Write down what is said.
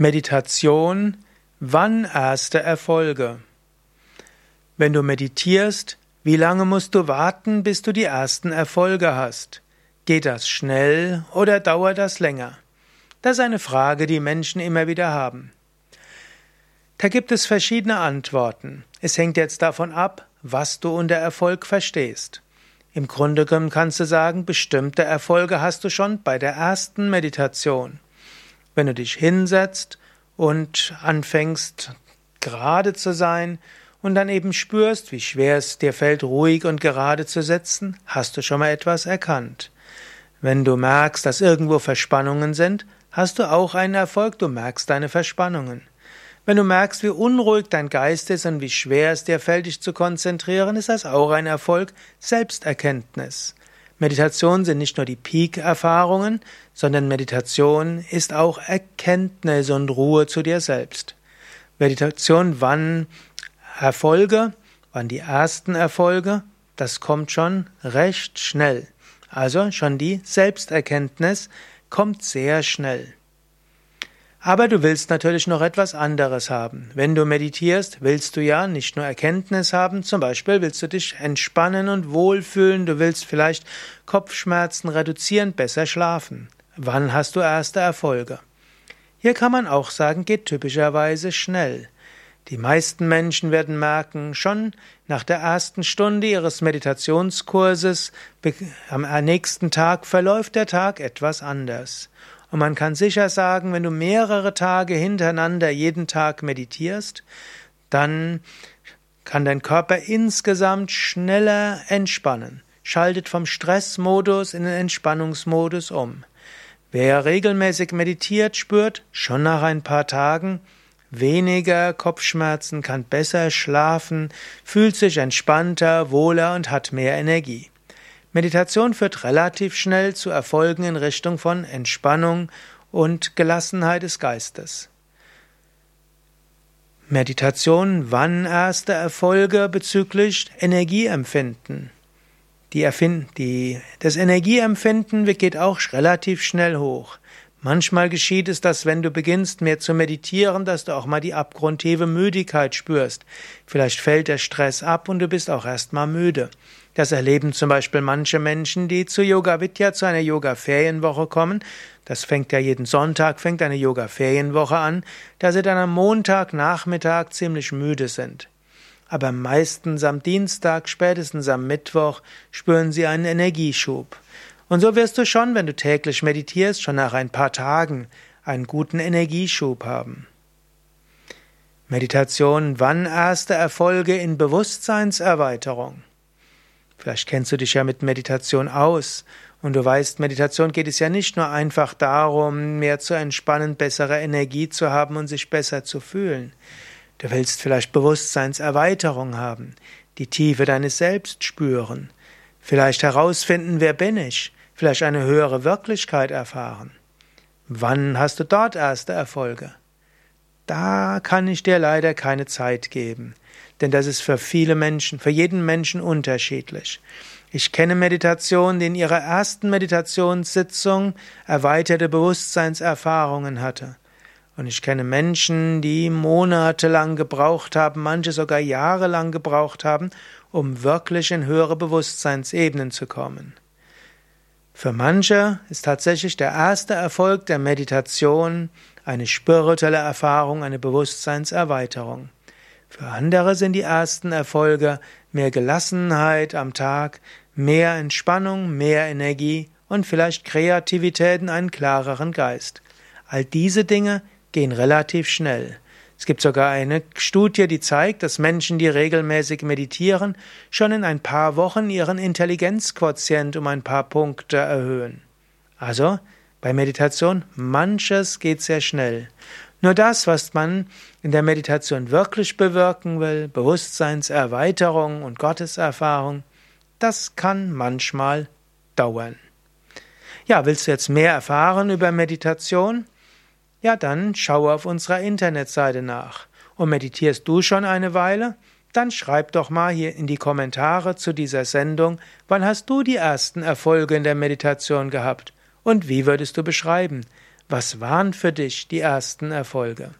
Meditation, wann erste Erfolge? Wenn du meditierst, wie lange musst du warten, bis du die ersten Erfolge hast? Geht das schnell oder dauert das länger? Das ist eine Frage, die Menschen immer wieder haben. Da gibt es verschiedene Antworten. Es hängt jetzt davon ab, was du unter Erfolg verstehst. Im Grunde genommen kannst du sagen, bestimmte Erfolge hast du schon bei der ersten Meditation. Wenn du dich hinsetzt und anfängst gerade zu sein und dann eben spürst, wie schwer es dir fällt, ruhig und gerade zu sitzen, hast du schon mal etwas erkannt. Wenn du merkst, dass irgendwo Verspannungen sind, hast du auch einen Erfolg, du merkst deine Verspannungen. Wenn du merkst, wie unruhig dein Geist ist und wie schwer es dir fällt, dich zu konzentrieren, ist das auch ein Erfolg, Selbsterkenntnis. Meditation sind nicht nur die Peak-Erfahrungen, sondern Meditation ist auch Erkenntnis und Ruhe zu dir selbst. Meditation, wann Erfolge, wann die ersten Erfolge, das kommt schon recht schnell. Also schon die Selbsterkenntnis kommt sehr schnell. Aber du willst natürlich noch etwas anderes haben. Wenn du meditierst, willst du ja nicht nur Erkenntnis haben, zum Beispiel willst du dich entspannen und wohlfühlen, du willst vielleicht Kopfschmerzen reduzieren, besser schlafen. Wann hast du erste Erfolge? Hier kann man auch sagen, geht typischerweise schnell. Die meisten Menschen werden merken, schon nach der ersten Stunde ihres Meditationskurses am nächsten Tag verläuft der Tag etwas anders. Und man kann sicher sagen, wenn du mehrere Tage hintereinander jeden Tag meditierst, dann kann dein Körper insgesamt schneller entspannen, schaltet vom Stressmodus in den Entspannungsmodus um. Wer regelmäßig meditiert, spürt schon nach ein paar Tagen weniger Kopfschmerzen, kann besser schlafen, fühlt sich entspannter, wohler und hat mehr Energie. Meditation führt relativ schnell zu Erfolgen in Richtung von Entspannung und Gelassenheit des Geistes. Meditation, wann erste Erfolge bezüglich Energieempfinden? Die Erfind die, das Energieempfinden geht auch relativ schnell hoch. Manchmal geschieht es, dass wenn du beginnst mehr zu meditieren, dass du auch mal die abgrundtiefe Müdigkeit spürst. Vielleicht fällt der Stress ab und du bist auch erstmal müde. Das erleben zum Beispiel manche Menschen, die zu Yoga Vidya, zu einer Yoga-Ferienwoche kommen. Das fängt ja jeden Sonntag, fängt eine Yoga-Ferienwoche an, da sie dann am Montagnachmittag ziemlich müde sind. Aber meistens am Dienstag, spätestens am Mittwoch spüren sie einen Energieschub. Und so wirst du schon, wenn du täglich meditierst, schon nach ein paar Tagen einen guten Energieschub haben. Meditation, wann erste Erfolge in Bewusstseinserweiterung? Vielleicht kennst du dich ja mit Meditation aus und du weißt, Meditation geht es ja nicht nur einfach darum, mehr zu entspannen, bessere Energie zu haben und sich besser zu fühlen. Du willst vielleicht Bewusstseinserweiterung haben, die Tiefe deines Selbst spüren, vielleicht herausfinden, wer bin ich, vielleicht eine höhere Wirklichkeit erfahren. Wann hast du dort erste Erfolge? Da kann ich dir leider keine Zeit geben, denn das ist für viele Menschen, für jeden Menschen unterschiedlich. Ich kenne Meditationen, die in ihrer ersten Meditationssitzung erweiterte Bewusstseinserfahrungen hatte. Und ich kenne Menschen, die monatelang gebraucht haben, manche sogar jahrelang gebraucht haben, um wirklich in höhere Bewusstseinsebenen zu kommen. Für manche ist tatsächlich der erste Erfolg der Meditation eine spirituelle Erfahrung, eine Bewusstseinserweiterung. Für andere sind die ersten Erfolge mehr Gelassenheit am Tag, mehr Entspannung, mehr Energie und vielleicht Kreativität und einen klareren Geist. All diese Dinge gehen relativ schnell. Es gibt sogar eine Studie, die zeigt, dass Menschen, die regelmäßig meditieren, schon in ein paar Wochen ihren Intelligenzquotient um ein paar Punkte erhöhen. Also, bei Meditation, manches geht sehr schnell. Nur das, was man in der Meditation wirklich bewirken will, Bewusstseinserweiterung und Gotteserfahrung, das kann manchmal dauern. Ja, willst du jetzt mehr erfahren über Meditation? Ja, dann schaue auf unserer Internetseite nach. Und meditierst du schon eine Weile? Dann schreib doch mal hier in die Kommentare zu dieser Sendung, wann hast du die ersten Erfolge in der Meditation gehabt? Und wie würdest du beschreiben? Was waren für dich die ersten Erfolge?